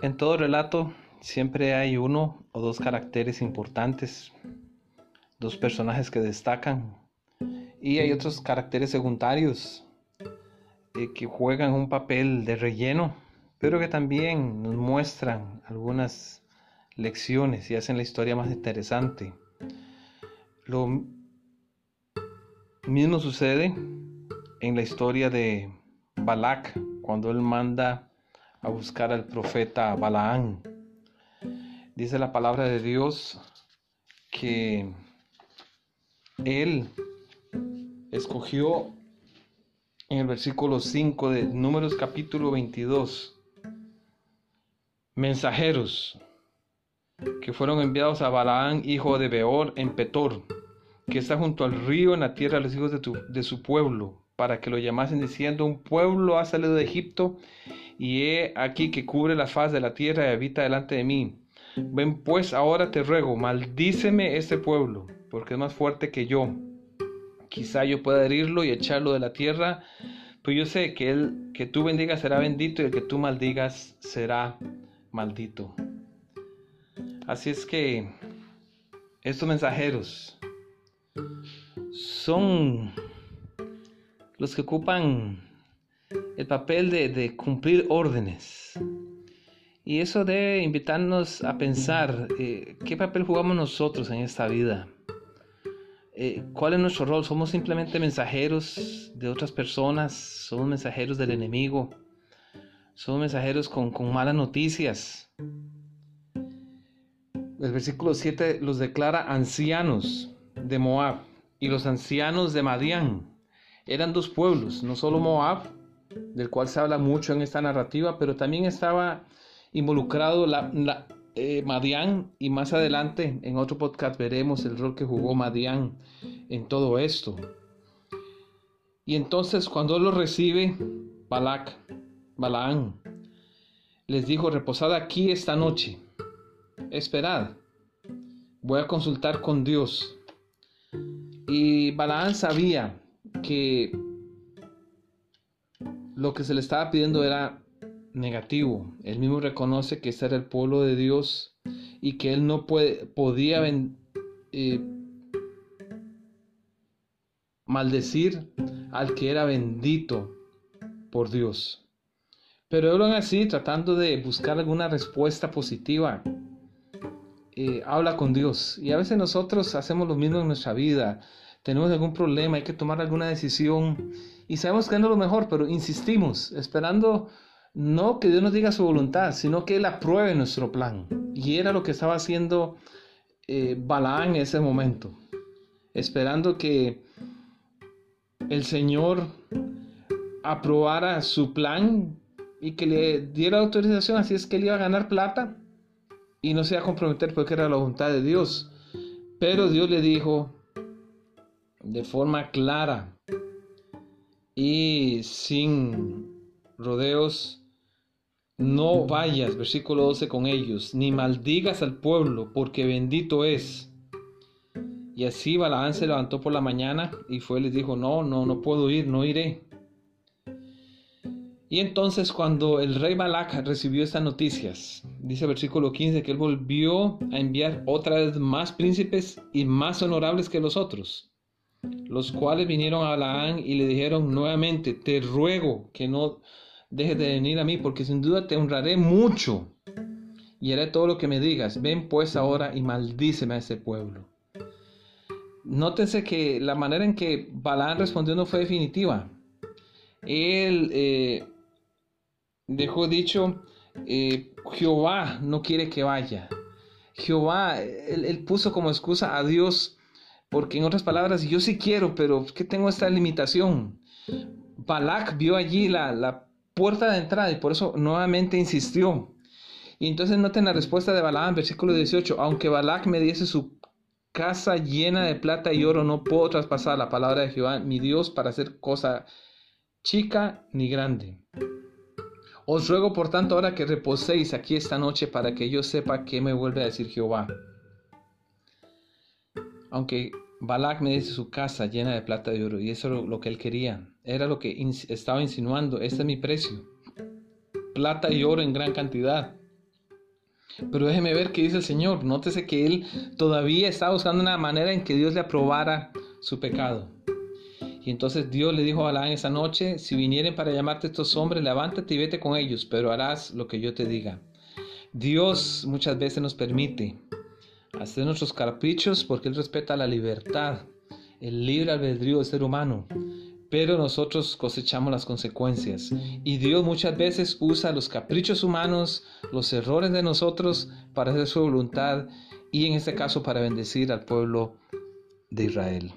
En todo relato siempre hay uno o dos caracteres importantes, dos personajes que destacan y hay otros caracteres secundarios eh, que juegan un papel de relleno, pero que también nos muestran algunas lecciones y hacen la historia más interesante. Lo mismo sucede en la historia de Balak, cuando él manda a buscar al profeta Balaán. Dice la palabra de Dios que él escogió en el versículo 5 de Números capítulo 22 mensajeros que fueron enviados a Balaán, hijo de Beor, en Petor, que está junto al río en la tierra de los hijos de, de su pueblo, para que lo llamasen diciendo, un pueblo ha salido de Egipto y he aquí que cubre la faz de la tierra y habita delante de mí. Ven pues ahora te ruego, maldíceme este pueblo, porque es más fuerte que yo. Quizá yo pueda herirlo y echarlo de la tierra, pues yo sé que el que tú bendigas será bendito y el que tú maldigas será maldito. Así es que estos mensajeros son los que ocupan el papel de, cumplir órdenes. Y eso debe invitarnos a pensar eh, qué papel jugamos nosotros en esta vida. Eh, ¿Cuál es nuestro rol? ¿Somos simplemente mensajeros de otras personas? ¿Somos mensajeros del enemigo? ¿Somos mensajeros con, con malas noticias? El versículo 7 los declara ancianos de Moab y los ancianos de Madián. Eran dos pueblos, no solo Moab, del cual se habla mucho en esta narrativa, pero también estaba involucrado la, eh, Madián y más adelante en otro podcast veremos el rol que jugó Madián en todo esto. Y entonces cuando lo recibe Balak, Balaán, les dijo, reposad aquí esta noche, esperad, voy a consultar con Dios. Y Balaán sabía que lo que se le estaba pidiendo era negativo. Él mismo reconoce que este era el pueblo de Dios y que él no puede, podía eh, maldecir al que era bendito por Dios. Pero él aún así, tratando de buscar alguna respuesta positiva, eh, habla con Dios. Y a veces nosotros hacemos lo mismo en nuestra vida tenemos algún problema, hay que tomar alguna decisión y sabemos que no es lo mejor, pero insistimos, esperando no que Dios nos diga su voluntad, sino que Él apruebe nuestro plan. Y era lo que estaba haciendo eh, Balaán en ese momento, esperando que el Señor aprobara su plan y que le diera autorización, así es que él iba a ganar plata y no se iba a comprometer porque era la voluntad de Dios. Pero Dios le dijo, de forma clara y sin rodeos, no vayas, versículo 12, con ellos, ni maldigas al pueblo, porque bendito es. Y así Balaán se levantó por la mañana y fue les dijo, no, no, no puedo ir, no iré. Y entonces cuando el rey Balac recibió estas noticias, dice versículo 15 que él volvió a enviar otra vez más príncipes y más honorables que los otros los cuales vinieron a Balaán y le dijeron nuevamente, te ruego que no dejes de venir a mí, porque sin duda te honraré mucho y haré todo lo que me digas. Ven pues ahora y maldíceme a ese pueblo. Nótense que la manera en que Balaán respondió no fue definitiva. Él eh, dejó dicho, eh, Jehová no quiere que vaya. Jehová, él puso como excusa a Dios porque en otras palabras, yo sí quiero, pero que tengo esta limitación. Balak vio allí la, puerta de entrada y por eso nuevamente insistió. Y entonces noten la respuesta de Balaam, versículo 18. Aunque Balak me diese su casa llena de plata y oro, no puedo traspasar la palabra de Jehová, mi Dios, para hacer cosa chica ni grande. Os ruego por tanto ahora que reposéis aquí esta noche para que yo sepa qué me vuelve a decir Jehová. Aunque Balak me dice su casa llena de plata y oro, y eso es lo que él quería, era lo que estaba insinuando, este es mi precio, plata y oro en gran cantidad. Pero déjeme ver qué dice el Señor. Nótese que él todavía está buscando una manera en que Dios le aprobara su pecado. Y entonces Dios le dijo a Balaam esa noche, si vinieren para llamarte estos hombres, levántate y vete con ellos, pero harás lo que yo te diga. Dios muchas veces nos permite hacer nuestros caprichos porque Él respeta la libertad, el libre albedrío del ser humano pero nosotros cosechamos las consecuencias. Y Dios muchas veces usa los caprichos humanos, los errores de nosotros para hacer su voluntad y en este caso para bendecir al pueblo de Israel.